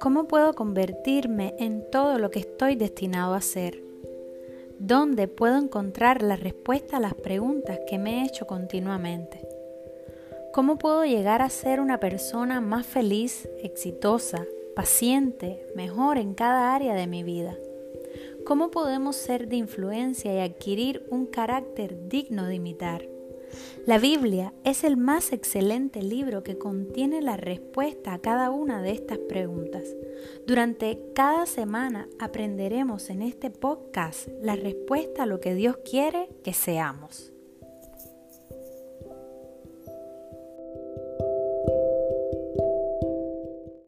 ¿Cómo puedo convertirme en todo lo que estoy destinado a ser? ¿Dónde puedo encontrar la respuesta a las preguntas que me he hecho continuamente? ¿Cómo puedo llegar a ser una persona más feliz, exitosa, paciente, mejor en cada área de mi vida? ¿Cómo podemos ser de influencia y adquirir un carácter digno de imitar? La Biblia es el más excelente libro que contiene la respuesta a cada una de estas preguntas. Durante cada semana aprenderemos en este podcast la respuesta a lo que Dios quiere que seamos.